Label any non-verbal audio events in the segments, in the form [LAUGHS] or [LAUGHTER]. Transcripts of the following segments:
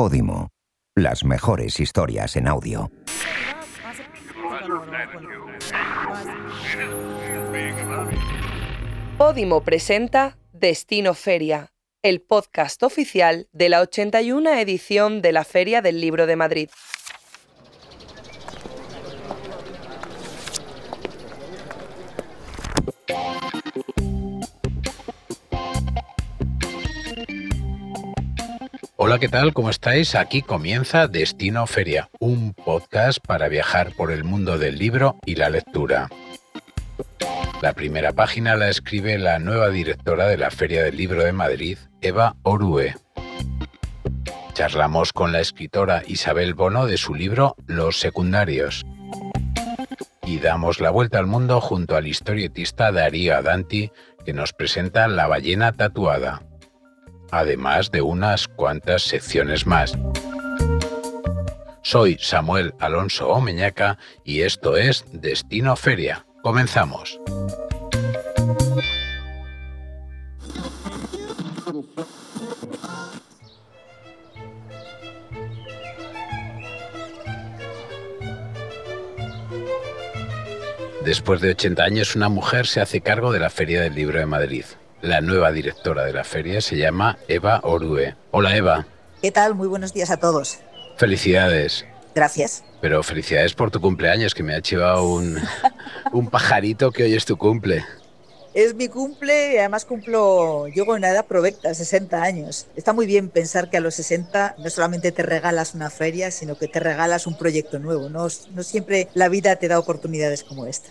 Podimo. Las mejores historias en audio. Podimo presenta Destino Feria, el podcast oficial de la 81 edición de la Feria del Libro de Madrid. Hola, ¿qué tal? ¿Cómo estáis? Aquí comienza Destino Feria, un podcast para viajar por el mundo del libro y la lectura. La primera página la escribe la nueva directora de la Feria del Libro de Madrid, Eva Orue. Charlamos con la escritora Isabel Bono de su libro Los secundarios. Y damos la vuelta al mundo junto al historietista Darío Adanti, que nos presenta La ballena tatuada además de unas cuantas secciones más. Soy Samuel Alonso Omeñaca y esto es Destino Feria. Comenzamos. Después de 80 años, una mujer se hace cargo de la Feria del Libro de Madrid. La nueva directora de la feria se llama Eva Orue. Hola Eva. ¿Qué tal? Muy buenos días a todos. Felicidades. Gracias. Pero felicidades por tu cumpleaños, que me ha chivado un, [LAUGHS] un pajarito que hoy es tu cumple. Es mi cumple y además cumplo, llego en una edad provecta, 60 años. Está muy bien pensar que a los 60 no solamente te regalas una feria, sino que te regalas un proyecto nuevo. No, no siempre la vida te da oportunidades como esta.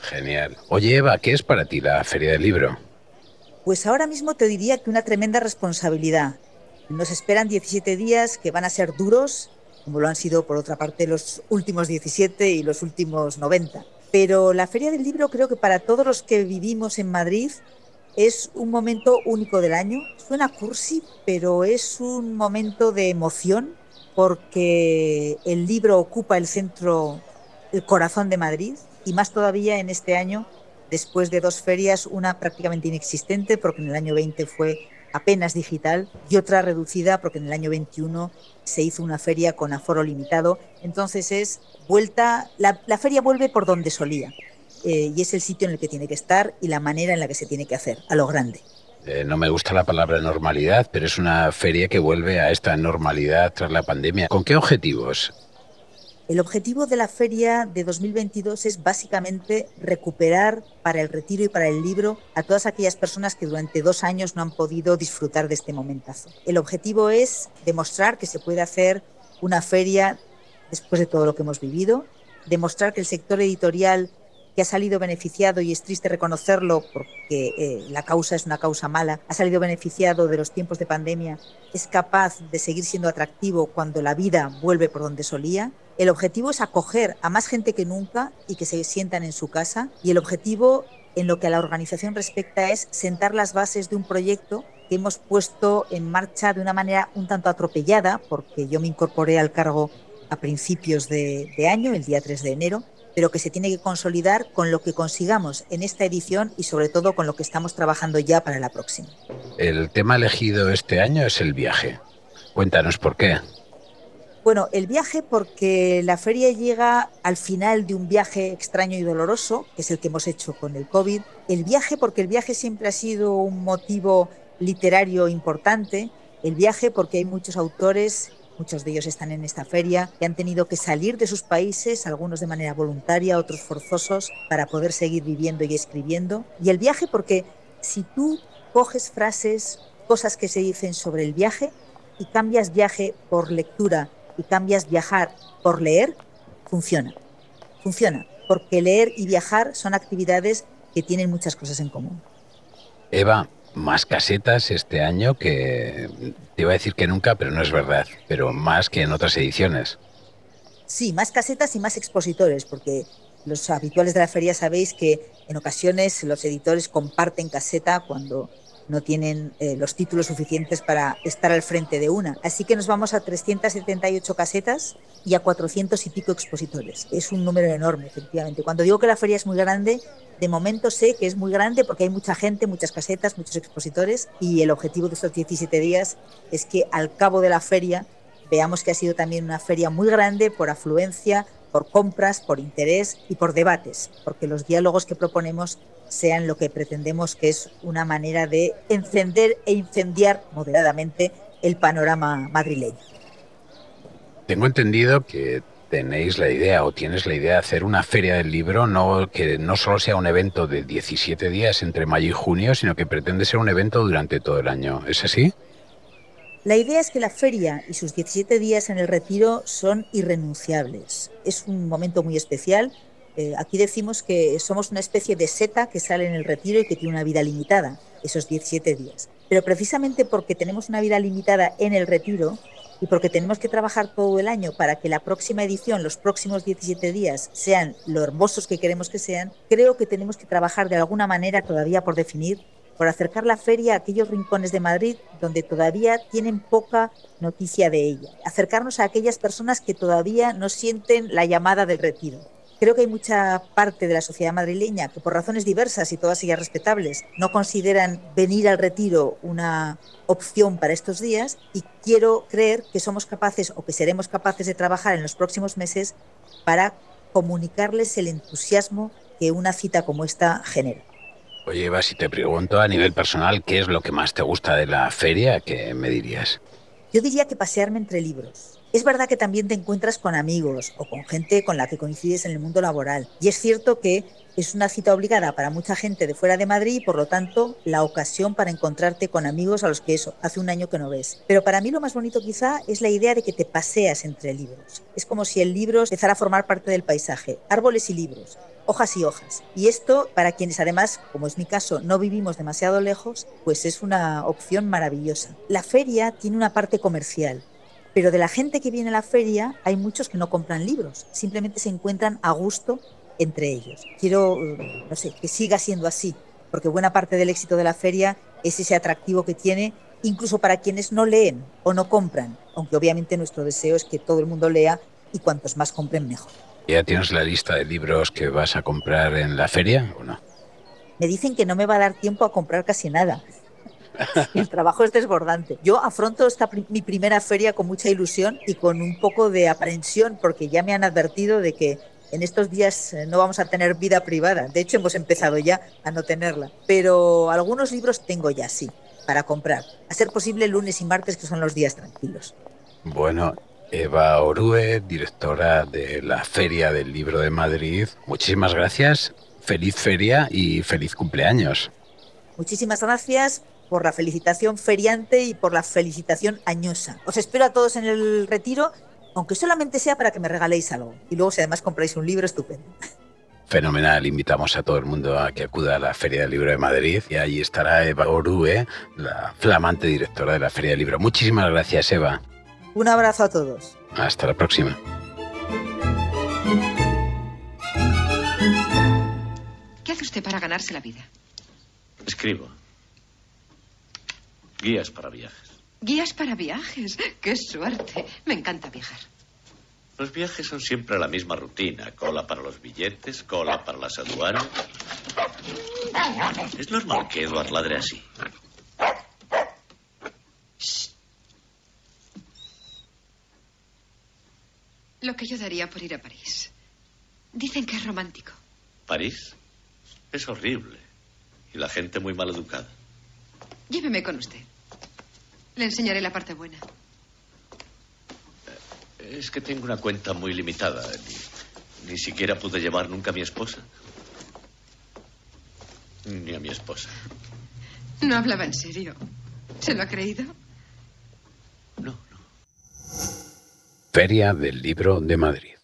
Genial. Oye Eva, ¿qué es para ti la Feria del Libro? Pues ahora mismo te diría que una tremenda responsabilidad. Nos esperan 17 días que van a ser duros, como lo han sido por otra parte los últimos 17 y los últimos 90. Pero la Feria del Libro creo que para todos los que vivimos en Madrid es un momento único del año. Suena cursi, pero es un momento de emoción porque el libro ocupa el centro, el corazón de Madrid y más todavía en este año después de dos ferias, una prácticamente inexistente porque en el año 20 fue apenas digital y otra reducida porque en el año 21 se hizo una feria con aforo limitado. Entonces es vuelta, la, feria vuelve por donde solía eh, y es el sitio en el que tiene que estar y la manera en la que se tiene que hacer, a lo grande. Eh, no me gusta la palabra normalidad, pero es una feria que vuelve a esta normalidad tras la pandemia. ¿Con qué objetivos? El objetivo de la feria de 2022 es básicamente recuperar para el retiro y para el libro a todas aquellas personas que durante dos años no han podido disfrutar de este momentazo. El objetivo es demostrar que se puede hacer una feria después de todo lo que hemos vivido, demostrar que el sector editorial que ha salido beneficiado, y es triste reconocerlo porque eh, la causa es una causa mala, ha salido beneficiado de los tiempos de pandemia, es capaz de seguir siendo atractivo cuando la vida vuelve por donde solía. El objetivo es acoger a más gente que nunca y que se sientan en su casa. Y el objetivo, en lo que a la organización respecta, es sentar las bases de un proyecto que hemos puesto en marcha de una manera un tanto atropellada, porque yo me incorporé al cargo a principios de, de año, el día 3 de enero, pero que se tiene que consolidar con lo que consigamos en esta edición y sobre todo con lo que estamos trabajando ya para la próxima. El tema elegido este año es el viaje. Cuéntanos por qué. Bueno, el viaje porque la feria llega al final de un viaje extraño y doloroso, que es el que hemos hecho con el COVID. El viaje porque el viaje siempre ha sido un motivo literario importante. El viaje porque hay muchos autores Muchos de ellos están en esta feria y han tenido que salir de sus países, algunos de manera voluntaria, otros forzosos, para poder seguir viviendo y escribiendo. Y el viaje porque si tú coges frases, cosas que se dicen sobre el viaje y cambias viaje por lectura y cambias viajar por leer, funciona. Funciona, porque leer y viajar son actividades que tienen muchas cosas en común. Eva, más casetas este año que te iba a decir que nunca, pero no es verdad, pero más que en otras ediciones. Sí, más casetas y más expositores, porque los habituales de la feria sabéis que en ocasiones los editores comparten caseta cuando no tienen eh, los títulos suficientes para estar al frente de una. Así que nos vamos a 378 casetas y a 400 y pico expositores. Es un número enorme, efectivamente. Cuando digo que la feria es muy grande, de momento sé que es muy grande porque hay mucha gente, muchas casetas, muchos expositores y el objetivo de estos 17 días es que al cabo de la feria veamos que ha sido también una feria muy grande por afluencia, por compras, por interés y por debates, porque los diálogos que proponemos sean lo que pretendemos que es una manera de encender e incendiar moderadamente el panorama madrileño. Tengo entendido que tenéis la idea o tienes la idea de hacer una feria del libro, no que no solo sea un evento de 17 días entre mayo y junio, sino que pretende ser un evento durante todo el año. ¿Es así? La idea es que la feria y sus 17 días en el retiro son irrenunciables. Es un momento muy especial. Eh, aquí decimos que somos una especie de seta que sale en el retiro y que tiene una vida limitada, esos 17 días. Pero precisamente porque tenemos una vida limitada en el retiro, y porque tenemos que trabajar todo el año para que la próxima edición, los próximos 17 días, sean lo hermosos que queremos que sean, creo que tenemos que trabajar de alguna manera todavía por definir, por acercar la feria a aquellos rincones de Madrid donde todavía tienen poca noticia de ella, acercarnos a aquellas personas que todavía no sienten la llamada del retiro Creo que hay mucha parte de la sociedad madrileña que por razones diversas y todas ellas respetables no consideran venir al retiro una opción para estos días y quiero creer que somos capaces o que seremos capaces de trabajar en los próximos meses para comunicarles el entusiasmo que una cita como esta genera. Oye, Eva, si te pregunto a nivel personal, ¿qué es lo que más te gusta de la feria? ¿Qué me dirías? Yo diría que pasearme entre libros es verdad que también te encuentras con amigos o con gente con la que coincides en el mundo laboral. Y es cierto que es una cita obligada para mucha gente de fuera de Madrid y por lo tanto la ocasión para encontrarte con amigos a los que eso hace un año que no ves. Pero para mí lo más bonito quizá es la idea de que te paseas entre libros. Es como si el libro empezara a formar parte del paisaje. Árboles y libros, hojas y hojas. Y esto, para quienes además, como es mi caso, no vivimos demasiado lejos, pues es una opción maravillosa. La feria tiene una parte comercial pero de la gente que viene a la feria hay muchos que no compran libros, simplemente se encuentran a gusto entre ellos. Quiero, no sé, que siga siendo así, porque buena parte del éxito de la feria es ese atractivo que tiene, incluso para quienes no leen o no compran, aunque obviamente nuestro deseo es que todo el mundo lea y cuantos más compren mejor. ¿Ya tienes la lista de libros que vas a comprar en la feria o no? Me dicen que no me va a dar tiempo a comprar casi nada, [LAUGHS] el trabajo es desbordante. Yo afronto esta mi primera feria con mucha ilusión y con un poco de aprensión porque ya me han advertido de que en estos días eh, no vamos a tener vida privada. De hecho, hemos empezado ya a no tenerla. Pero algunos libros tengo ya, sí, para comprar. A ser posible lunes y martes, que son los días tranquilos. Bueno, Eva Orue, directora de la Feria del Libro de Madrid. Muchísimas gracias. Feliz feria y feliz cumpleaños. Muchísimas gracias por la felicitación feriante y por la felicitación añosa. Os espero a todos en el retiro, aunque solamente sea para que me regaléis algo. Y luego si además compráis un libro, estupendo. Fenomenal, invitamos a todo el mundo a que acuda a la Feria del Libro de Madrid y ahí estará Eva Orue, la flamante directora de la Feria del Libro. Muchísimas gracias, Eva. Un abrazo a todos. Hasta la próxima. ¿Qué hace usted para ganarse la vida? Escribo. Guías para viajes. Guías para viajes. ¡Qué suerte! Me encanta viajar. Los viajes son siempre la misma rutina. Cola para los billetes, cola para las aduanas. Es normal que Edward ladre así. Lo que yo daría por ir a París. Dicen que es romántico. ¿París? Es horrible. Y la gente muy mal educada. Lléveme con usted. Le enseñaré la parte buena. Es que tengo una cuenta muy limitada. Ni, siquiera pude llevar nunca a mi esposa. Ni a mi esposa. No hablaba en serio. ¿Se lo ha creído? No, no. Feria del Libro de Madrid.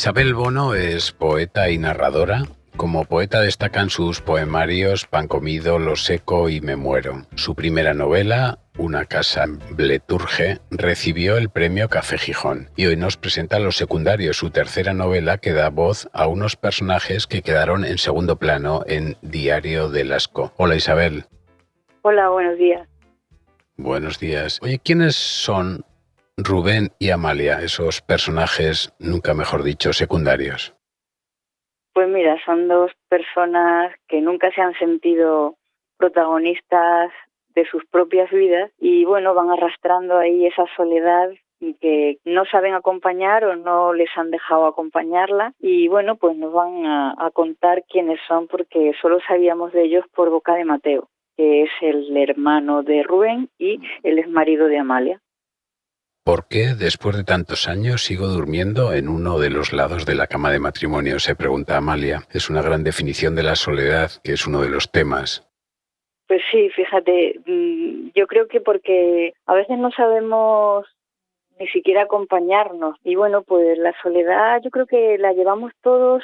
Isabel Bono es poeta y narradora. Como poeta destacan sus poemarios Pan comido, Lo seco y Me muero. Su primera novela, Una casa Bleturge, recibió el premio Café Gijón y hoy nos presenta Los secundarios, su tercera novela que da voz a unos personajes que quedaron en segundo plano en Diario de Lasco. Hola Isabel. Hola, buenos días. Buenos días. Oye, ¿quiénes son Rubén y Amalia, esos personajes, nunca mejor dicho, secundarios? Pues mira, son dos personas que nunca se han sentido protagonistas de sus propias vidas y bueno, van arrastrando ahí esa soledad que no saben acompañar o no les han dejado acompañarla y bueno, pues nos van a, a contar quiénes son porque solo sabíamos de ellos por boca de Mateo, que es el hermano de Rubén y el ex marido de Amalia. ¿Por qué después de tantos años sigo durmiendo en uno de los lados de la cama de matrimonio? Se pregunta Amalia. Es una gran definición de la soledad, que es uno de los temas. Pues sí, fíjate, mm, yo creo que porque a veces no sabemos ni siquiera acompañarnos. Y bueno, pues la soledad yo creo que la llevamos todos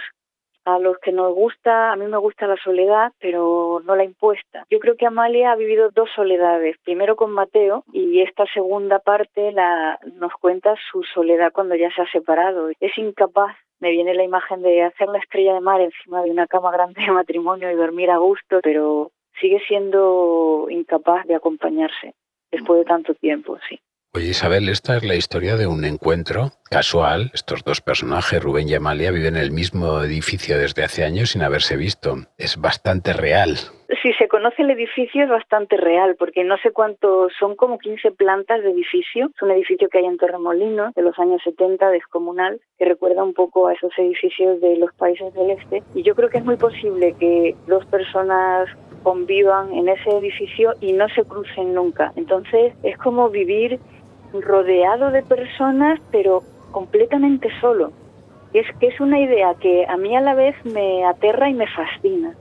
a los que nos gusta, a mí me gusta la soledad, pero no la impuesta. Yo creo que Amalia ha vivido dos soledades, primero con Mateo y esta segunda parte la nos cuenta su soledad cuando ya se ha separado. Es incapaz me viene la imagen de hacer la estrella de mar encima de una cama grande de matrimonio y dormir a gusto, pero sigue siendo incapaz de acompañarse después de tanto tiempo, sí. Oye Isabel, esta es la historia de un encuentro casual. Estos dos personajes, Rubén y Amalia, viven en el mismo edificio desde hace años sin haberse visto. Es bastante real. Si se conoce el edificio es bastante real, porque no sé cuánto, son como 15 plantas de edificio. Es un edificio que hay en Torremolinos, de los años 70, descomunal, que recuerda un poco a esos edificios de los países del este. Y yo creo que es muy posible que dos personas convivan en ese edificio y no se crucen nunca. Entonces es como vivir rodeado de personas, pero completamente solo. Es que es una idea que a mí a la vez me aterra y me fascina.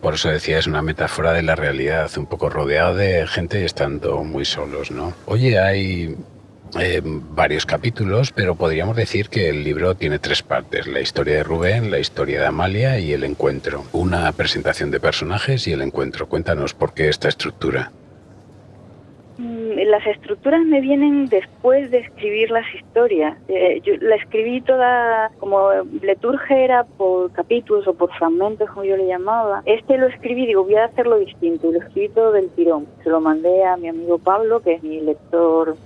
Por eso decía, es una metáfora de la realidad, un poco rodeado de gente estando muy solos, ¿no? Oye, hay eh, varios capítulos, pero podríamos decir que el libro tiene tres partes, la historia de Rubén, la historia de Amalia y el encuentro. Una presentación de personajes y el encuentro. Cuéntanos por qué esta estructura las estructuras me vienen después de escribir las historias. Eh, yo la escribí toda, como Leturge era por capítulos o por fragmentos, como yo le llamaba. Este lo escribí, digo, voy a hacerlo distinto, y lo escribí todo del tirón. Se lo mandé a mi amigo Pablo, que es mi lector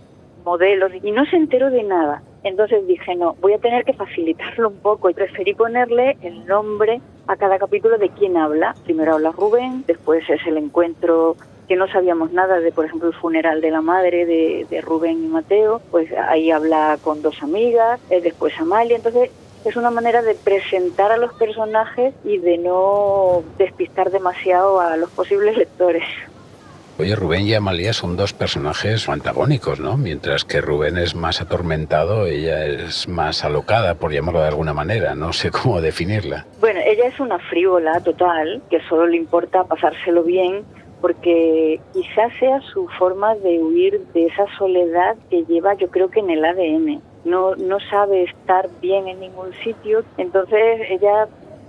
modelo, y no se enteró de nada. Entonces dije, no, voy a tener que facilitarlo un poco y preferí ponerle el nombre a cada capítulo de quién habla. Primero habla Rubén, después es el encuentro que no sabíamos nada de, por ejemplo, el funeral de la madre de, Rubén y Mateo, pues ahí habla con dos amigas, eh, después Amalia, entonces es una manera de presentar a los personajes y de no despistar demasiado a los posibles [LAUGHS] lectores. Oye, Rubén y Amalia son dos personajes antagónicos, ¿no? Mientras que Rubén es más atormentado, ella es más alocada, por llamarlo de alguna manera. No sé cómo definirla. Bueno, ella es una frívola total, que solo le importa pasárselo bien porque quizás sea su forma de huir de esa soledad que lleva yo creo que en el ADN. No, no sabe estar bien en ningún sitio, entonces ella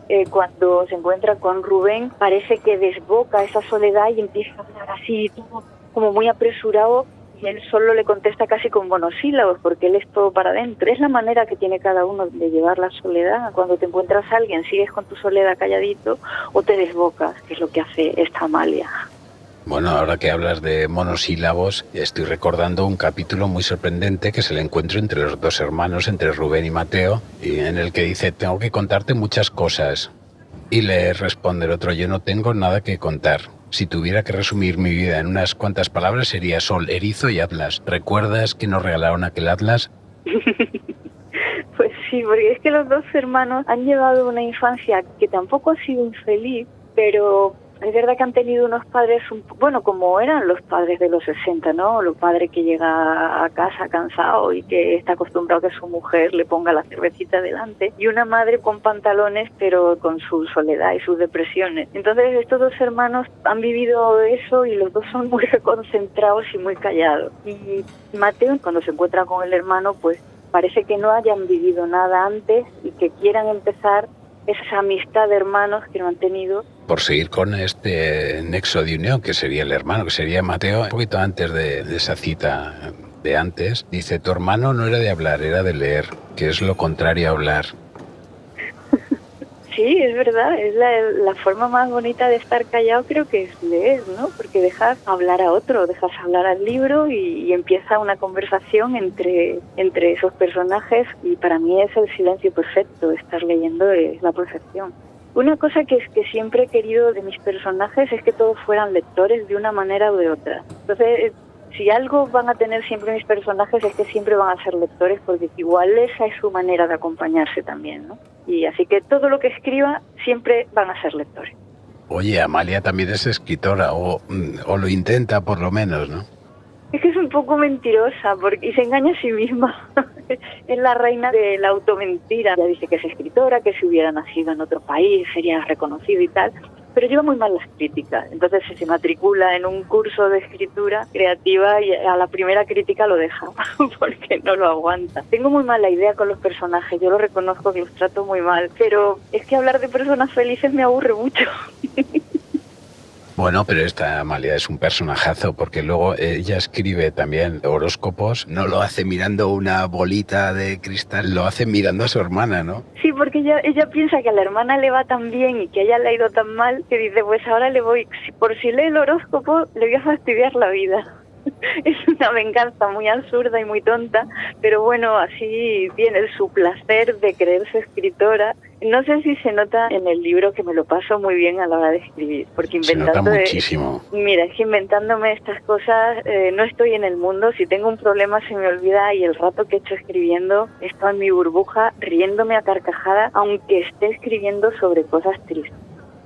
eh, cuando se encuentra con Rubén parece que desboca esa soledad y empieza a hablar así, como muy apresurado y él solo le contesta casi con monosílabos porque él es todo para adentro. Es la manera que tiene cada uno de llevar la soledad. Cuando te encuentras a alguien, sigues con tu soledad calladito o te desbocas, que es lo que hace esta Amalia. Bueno, ahora que hablas de monosílabos, estoy recordando un capítulo muy sorprendente que es el encuentro entre los dos hermanos, entre Rubén y Mateo, y en el que dice, tengo que contarte muchas cosas. Y le responde el otro, yo no tengo nada que contar. Si tuviera que resumir mi vida en unas cuantas palabras sería Sol, Erizo y Atlas. ¿Recuerdas que nos regalaron aquel Atlas? [LAUGHS] pues sí, porque es que los dos hermanos han llevado una infancia que tampoco ha sido infeliz, pero es verdad que han tenido unos padres, bueno, como eran los padres de los 60, ¿no? Los padres que llega a casa cansado y que está acostumbrado a que su mujer le ponga la cervecita delante, y una madre con pantalones, pero con su soledad y sus depresiones. Entonces, estos dos hermanos han vivido eso y los dos son muy [LAUGHS] concentrados y muy callados. Y Mateo, cuando se encuentra con el hermano, pues parece que no hayan vivido nada antes y que quieran empezar esa amistad de hermanos que no han tenido. Por seguir con este nexo de unión, que sería el hermano, que sería Mateo, un poquito antes de, esa cita de antes, dice, tu hermano no era de hablar, era de leer, que es lo contrario a hablar. Sí, es verdad, es la, forma más bonita de estar callado creo que es leer, ¿no? Porque dejas hablar a otro, dejas hablar al libro y, empieza una conversación entre, entre esos personajes y para mí es el silencio perfecto, estar leyendo es la perfección. Una cosa que, es que siempre he querido de mis personajes es que todos fueran lectores de una manera o de otra. Entonces, si algo van a tener siempre mis personajes es que siempre van a ser lectores porque igual esa es su manera de acompañarse también, ¿no? Y así que todo lo que escriba siempre van a ser lectores. Oye, Amalia también es escritora o, mm, o lo intenta por lo menos, ¿no? Es que es un poco mentirosa porque, y se engaña a sí misma. [LAUGHS] es la reina de la automentira. Ya dice que es escritora, que si hubiera nacido en otro país sería reconocido y tal pero lleva muy mal las críticas. Entonces se matricula en un curso de escritura creativa y a la primera crítica lo deja [LAUGHS] porque no lo aguanta. Tengo muy mala idea con los personajes, yo lo reconozco que los trato muy mal, pero es que hablar de personas felices me aburre mucho. [LAUGHS] Bueno, pero esta Amalia es un personajazo porque luego ella escribe también horóscopos, no lo hace mirando una bolita de cristal, lo hace mirando a su hermana, ¿no? Sí, porque ella, ella piensa que a la hermana le va tan bien y que a ella le ha ido tan mal que dice, pues ahora le voy, por si lee el horóscopo, le voy a fastidiar la vida. [LAUGHS] es una venganza muy absurda y muy tonta, pero bueno, así tiene su placer de creerse escritora. No sé si se nota en el libro que me lo paso muy bien a la hora de escribir, porque inventando muchísimo. mira, es que inventándome estas cosas eh, no estoy en el mundo, si tengo un problema se me olvida y el rato que he hecho escribiendo estoy en mi burbuja riéndome a carcajada, aunque esté escribiendo sobre cosas tristes.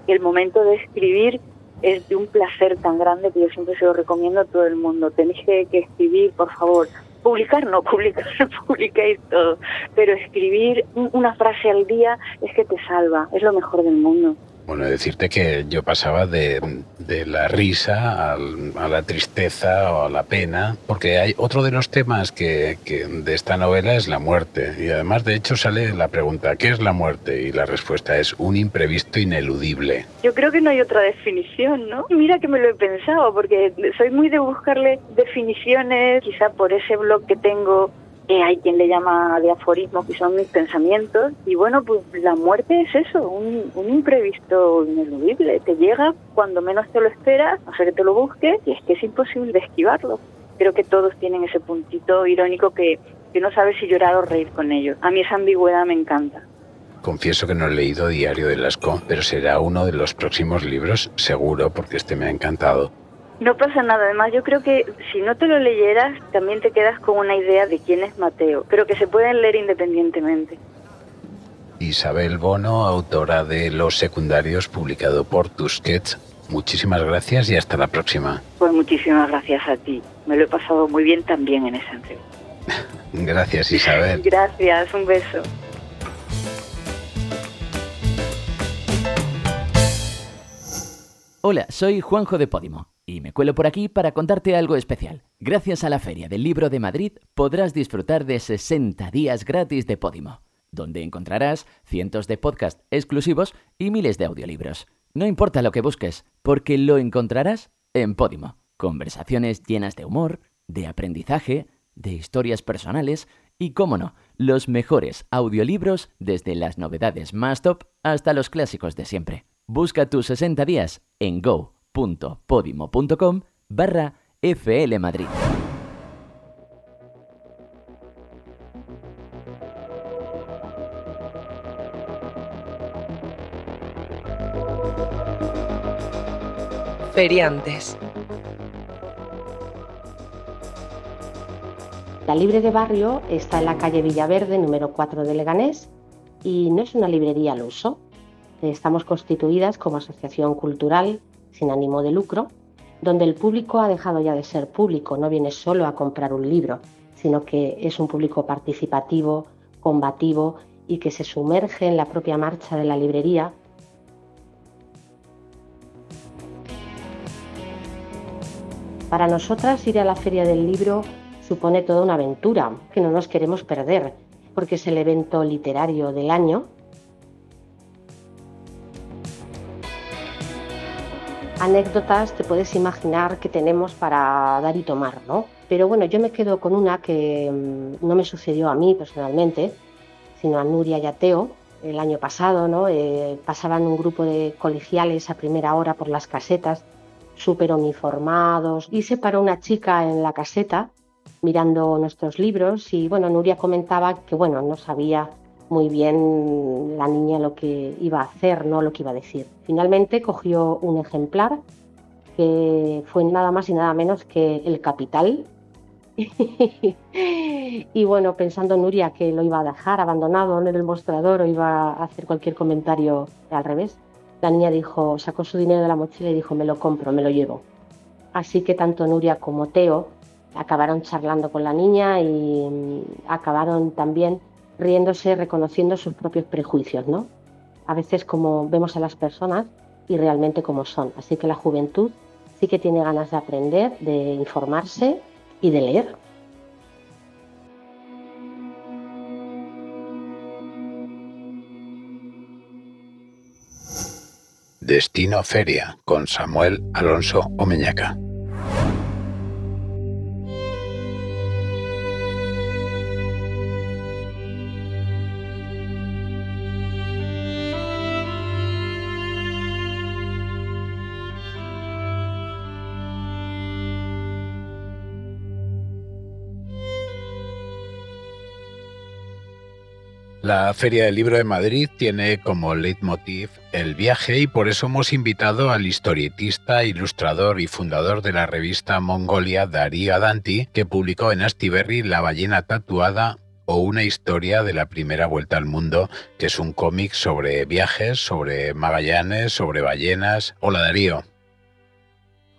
El momento de escribir es de un placer tan grande que yo siempre se lo recomiendo a todo el mundo. Tenéis que, escribir, por favor. Publicar no, publicar [LAUGHS] publiquéis todo, pero escribir una frase al día es que te salva, es lo mejor del mundo. Bueno, decirte que yo pasaba de, la risa a la tristeza o a la pena, porque hay otro de los temas que, de esta novela es la muerte. Y además, de hecho, sale la pregunta, ¿qué es la muerte? Y la respuesta es un imprevisto ineludible. Yo creo que no hay otra definición, ¿no? Mira que me lo he pensado, porque soy muy de buscarle definiciones, quizá por ese blog que tengo hay quien le llama de aforismo, que son mis pensamientos. Y bueno, pues la muerte es eso, un, imprevisto ineludible. Te llega cuando menos te lo esperas, no sé que te lo busques, y es que es imposible de esquivarlo. Creo que todos tienen ese puntito irónico que, que no sabes si llorar o reír con ellos. A mí esa ambigüedad me encanta. Confieso que no he leído Diario de Lascaux, pero será uno de los próximos libros, seguro, porque este me ha encantado. No pasa nada, además yo creo que si no te lo leyeras también te quedas con una idea de quién es Mateo, pero que se pueden leer independientemente. Isabel Bono, autora de Los Secundarios, publicado por Tusquets. Muchísimas gracias y hasta la próxima. Pues muchísimas gracias a ti. Me lo he pasado muy bien también en esa entrevista. [LAUGHS] gracias Isabel. Gracias, un beso. Hola, soy Juanjo de Podimo y me cuelo por aquí para contarte algo especial. Gracias a la Feria del Libro de Madrid podrás disfrutar de 60 días gratis de Podimo, donde encontrarás cientos de podcasts exclusivos y miles de audiolibros. No importa lo que busques, porque lo encontrarás en Podimo. Conversaciones llenas de humor, de aprendizaje, de historias personales y, cómo no, los mejores audiolibros desde las novedades más top hasta los clásicos de siempre. Busca tus 60 días en Go www.podimo.com barra FL Madrid. Feriantes. La Libre de Barrio está en la calle Villaverde, número 4 de Leganés, y no es una librería al uso. Estamos constituidas como asociación cultural sin ánimo de lucro, donde el público ha dejado ya de ser público, no viene solo a comprar un libro, sino que es un público participativo, combativo y que se sumerge en la propia marcha de la librería. Para nosotras ir a la feria del libro supone toda una aventura que no nos queremos perder, porque es el evento literario del año anécdotas te puedes imaginar que tenemos para dar y tomar, ¿no? Pero bueno, yo me quedo con una que mm, no me sucedió a mí personalmente, sino a Nuria y a Teo, el año pasado, ¿no? Eh, pasaban un grupo de colegiales a primera hora por las casetas, súper uniformados, y se paró una chica en la caseta mirando nuestros libros y bueno, Nuria comentaba que bueno, no sabía muy bien la niña lo que iba a hacer, no lo que iba a decir. Finalmente cogió un ejemplar que fue nada más y nada menos que El Capital. [LAUGHS] y bueno, pensando Nuria que lo iba a dejar abandonado en el mostrador o iba a hacer cualquier comentario al revés, la niña dijo, sacó su dinero de la mochila y dijo, me lo compro, me lo llevo. Así que tanto Nuria como Teo acabaron charlando con la niña y mm, acabaron también riéndose, reconociendo sus propios prejuicios, ¿no? A veces como vemos a las personas y realmente como son. Así que la juventud sí que tiene ganas de aprender, de informarse y de leer. Destino Feria con Samuel Alonso Omeñaca. La Feria del Libro de Madrid tiene como leitmotiv el viaje y por eso hemos invitado al historietista, ilustrador y fundador de la revista Mongolia, Darío Adanti, que publicó en Astiberri La ballena tatuada o una historia de la primera vuelta al mundo, que es un cómic sobre viajes, sobre Magallanes, sobre ballenas. Hola Darío.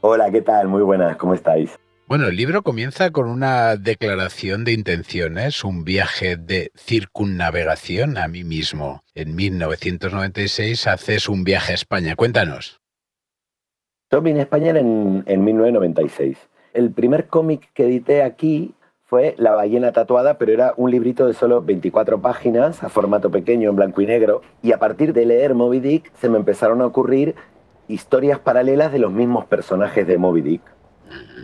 Hola, ¿qué tal? Muy buenas, ¿cómo estáis? Bueno, el libro comienza con una declaración de intenciones, un viaje de circunnavegación a mí mismo. En 1996 haces un viaje a España. Cuéntanos. Yo vine a España en, en 1996. El primer cómic que edité aquí fue La ballena tatuada, pero era un librito de solo 24 páginas, a formato pequeño, en blanco y negro. Y a partir de leer Moby Dick, se me empezaron a ocurrir historias paralelas de los mismos personajes de Moby Dick.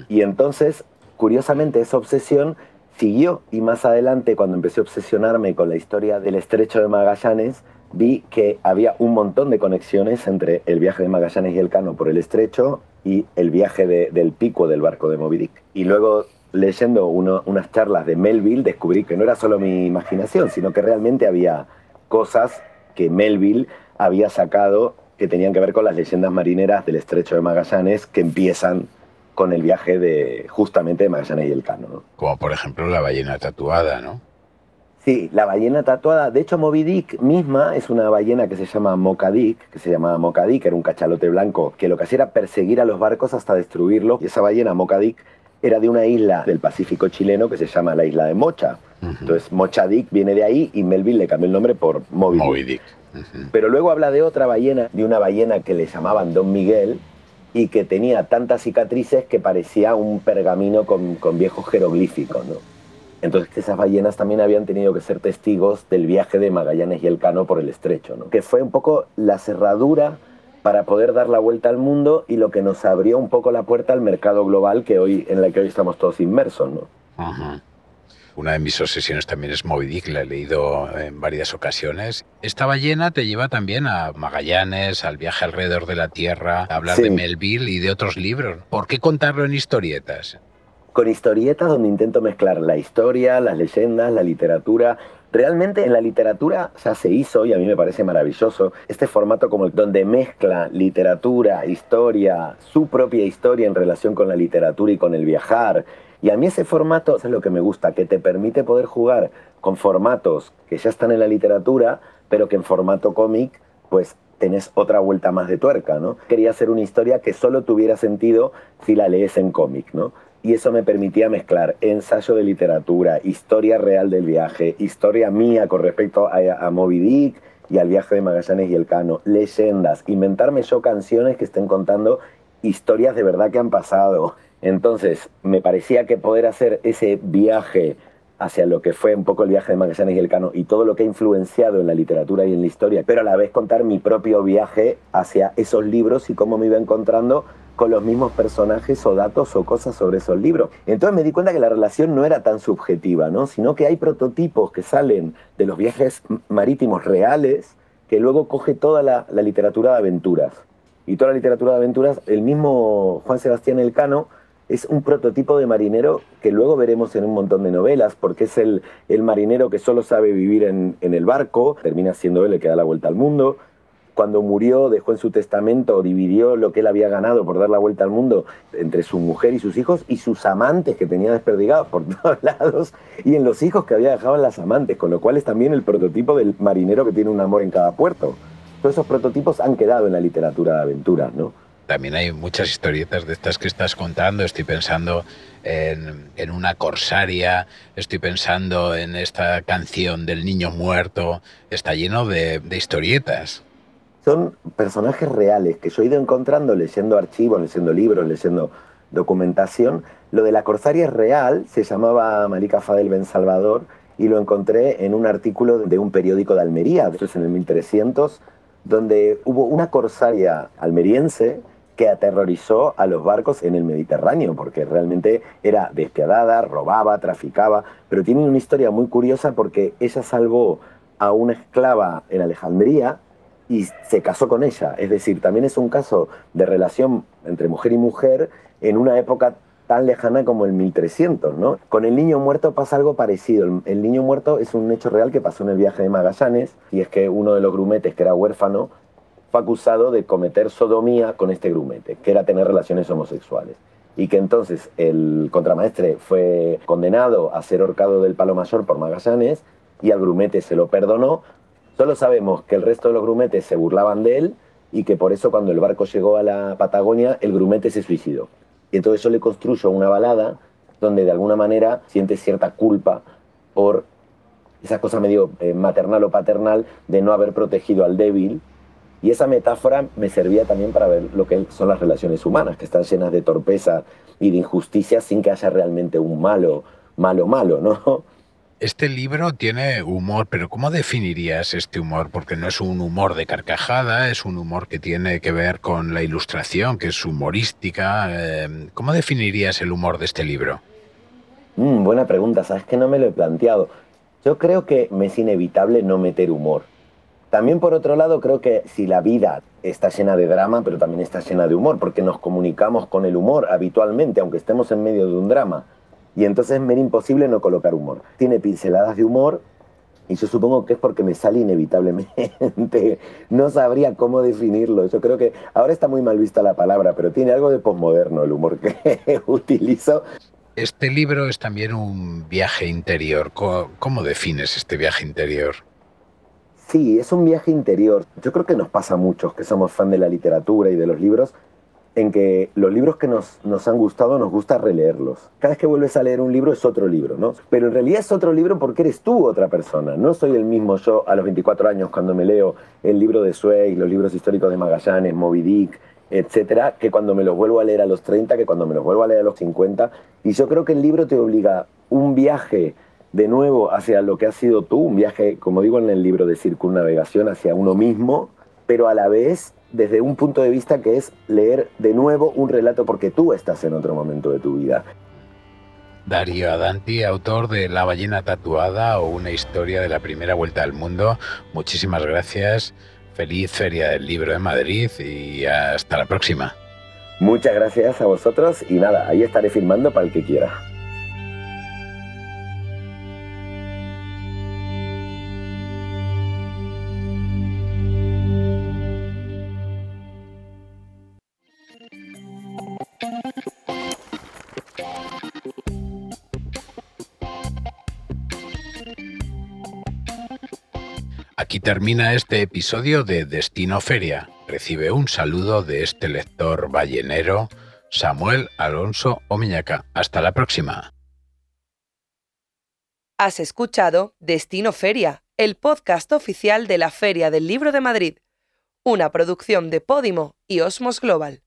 Y entonces, curiosamente, esa obsesión siguió y más adelante, cuando empecé a obsesionarme con la historia del estrecho de Magallanes, vi que había un montón de conexiones entre el viaje de Magallanes y el Cano por el estrecho y el viaje del pico del barco de Moby Dick. Y luego, leyendo unas charlas de Melville, descubrí que no era solo mi imaginación, sino que realmente había cosas que Melville había sacado que tenían que ver con las leyendas marineras del estrecho de Magallanes que empiezan con el viaje de justamente de Magallanes y el Cano. Como por ejemplo la ballena tatuada, ¿no? Sí, la ballena tatuada. De hecho, Moby Dick misma es una ballena que se llama Mocadic, que se llamaba Mocadic, era un cachalote blanco, que lo que hacía era perseguir a los barcos hasta destruirlo. Y esa ballena Mocadic era de una isla del Pacífico chileno que se llama la isla de Mocha. Entonces, Mochadic viene de ahí y Melville le cambió el nombre por Moby, Dick. Pero luego habla de otra ballena, de una ballena que le llamaban Don Miguel, y que tenía tantas cicatrices que parecía un pergamino con, viejos jeroglíficos. ¿no? Entonces esas ballenas también habían tenido que ser testigos del viaje de Magallanes y Elcano por el estrecho, ¿no? que fue un poco la cerradura para poder dar la vuelta al mundo y lo que nos abrió un poco la puerta al mercado global que hoy, en la que hoy estamos todos inmersos. ¿no? Una de mis obsesiones también es Moby Dick, la he leído en varias ocasiones. Esta ballena te lleva también a Magallanes, al viaje alrededor de la Tierra, a hablar de Melville y de otros libros. ¿Por qué contarlo en historietas? Con historietas donde intento mezclar la historia, las leyendas, la literatura, Realmente en la literatura ya se hizo, y a mí me parece maravilloso, este formato como el donde mezcla literatura, historia, su propia historia en relación con la literatura y con el viajar, y a mí ese formato es lo que me gusta, que te permite poder jugar con formatos que ya están en la literatura, pero que en formato cómic, pues tenés otra vuelta más de tuerca, ¿no? Quería hacer una historia que solo tuviera sentido si la lees en cómic, ¿no? Y eso me permitía mezclar ensayo de literatura, historia real del viaje, historia mía con respecto a, a Moby Dick y al viaje de Magallanes y el Cano, leyendas, inventarme yo canciones que estén contando historias de verdad que han pasado, entonces, me parecía que poder hacer ese viaje hacia lo que fue un poco el viaje de Magallanes y el Cano y todo lo que ha influenciado en la literatura y en la historia, pero a la vez contar mi propio viaje hacia esos libros y cómo me iba encontrando con los mismos personajes o datos o cosas sobre esos libros. Entonces me di cuenta que la relación no era tan subjetiva, ¿no? sino que hay prototipos que salen de los viajes marítimos reales que luego coge toda la, la literatura de aventuras. Y toda la literatura de aventuras, el mismo Juan Sebastián Elcano es un prototipo de marinero que luego veremos en un montón de novelas, porque es el, el marinero que solo sabe vivir en, en, el barco, termina siendo él el que da la vuelta al mundo. Cuando murió, dejó en su testamento, dividió lo que él había ganado por dar la vuelta al mundo entre su mujer y sus hijos y sus amantes que tenía desperdigados por [LAUGHS] todos lados y en los hijos que había dejado en las amantes, con lo cual es también el prototipo del marinero que tiene un amor en cada puerto. Todos esos prototipos han quedado en la literatura de aventuras, ¿no? También hay muchas historietas de estas que estás contando. Estoy pensando en, una corsaria, estoy pensando en esta canción del niño muerto. Está lleno de, historietas. Son personajes reales que yo he ido encontrando leyendo archivos, leyendo libros, leyendo documentación. Lo de la corsaria es real, se llamaba Malika Fadel Ben Salvador y lo encontré en un artículo de un periódico de Almería, en el 1300, donde hubo una corsaria almeriense que aterrorizó a los barcos en el Mediterráneo, porque realmente era despiadada, robaba, traficaba, pero tiene una historia muy curiosa porque ella salvó a una esclava en Alejandría y se casó con ella. Es decir, también es un caso de relación entre mujer y mujer en una época tan lejana como el 1300, ¿no? Con el niño muerto pasa algo parecido. El niño muerto es un hecho real que pasó en el viaje de Magallanes y es que uno de los grumetes, que era huérfano, fue acusado de cometer sodomía con este grumete, que era tener relaciones homosexuales. Y que entonces el contramaestre fue condenado a ser horcado del palo mayor por Magallanes y al grumete se lo perdonó. Solo sabemos que el resto de los grumetes se burlaban de él y que por eso cuando el barco llegó a la Patagonia el grumete se suicidó. Y entonces eso le construyó una balada donde de alguna manera siente cierta culpa por esa cosa medio eh, maternal o paternal de no haber protegido al débil y esa metáfora me servía también para ver lo que son las relaciones humanas, que están llenas de torpeza y de injusticia sin que haya realmente un malo, malo, malo, ¿no? Este libro tiene humor, pero ¿cómo definirías este humor? Porque no es un humor de carcajada, es un humor que tiene que ver con la ilustración, que es humorística. Eh, ¿Cómo definirías el humor de este libro? Mm, buena pregunta, sabes que no me lo he planteado. Yo creo que me es inevitable no meter humor. También por otro lado creo que si la vida está llena de drama, pero también está llena de humor, porque nos comunicamos con el humor habitualmente, aunque estemos en medio de un drama. Y entonces me era imposible no colocar humor. Tiene pinceladas de humor y yo supongo que es porque me sale inevitablemente. [LAUGHS] No sabría cómo definirlo. Yo creo que ahora está muy mal vista la palabra, pero tiene algo de posmoderno el humor que [LAUGHS] utilizo. Este libro es también un viaje interior. ¿Cómo defines este viaje interior? Sí, es un viaje interior. Yo creo que nos pasa a muchos que somos fan de la literatura y de los libros, en que los libros que nos, nos han gustado nos gusta releerlos. Cada vez que vuelves a leer un libro es otro libro, ¿no? Pero en realidad es otro libro porque eres tú otra persona. No soy el mismo yo a los 24 años cuando me leo el libro de Sway, los libros históricos de Magallanes, Moby Dick, etcétera, que cuando me los vuelvo a leer a los 30, que cuando me los vuelvo a leer a los 50. Y yo creo que el libro te obliga un viaje de nuevo hacia lo que has sido tú, un viaje, como digo en el libro de circunnavegación, hacia uno mismo, pero a la vez desde un punto de vista que es leer de nuevo un relato porque tú estás en otro momento de tu vida. Darío Adanti, autor de La ballena tatuada o una historia de la primera vuelta al mundo. Muchísimas gracias. Feliz Feria del Libro de Madrid y hasta la próxima. Muchas gracias a vosotros y nada, ahí estaré filmando para el que quiera. Termina este episodio de Destino Feria. Recibe un saludo de este lector ballenero, Samuel Alonso Omiñaca. Hasta la próxima. Has escuchado Destino Feria, el podcast oficial de la Feria del Libro de Madrid, una producción de Podimo y Osmos Global.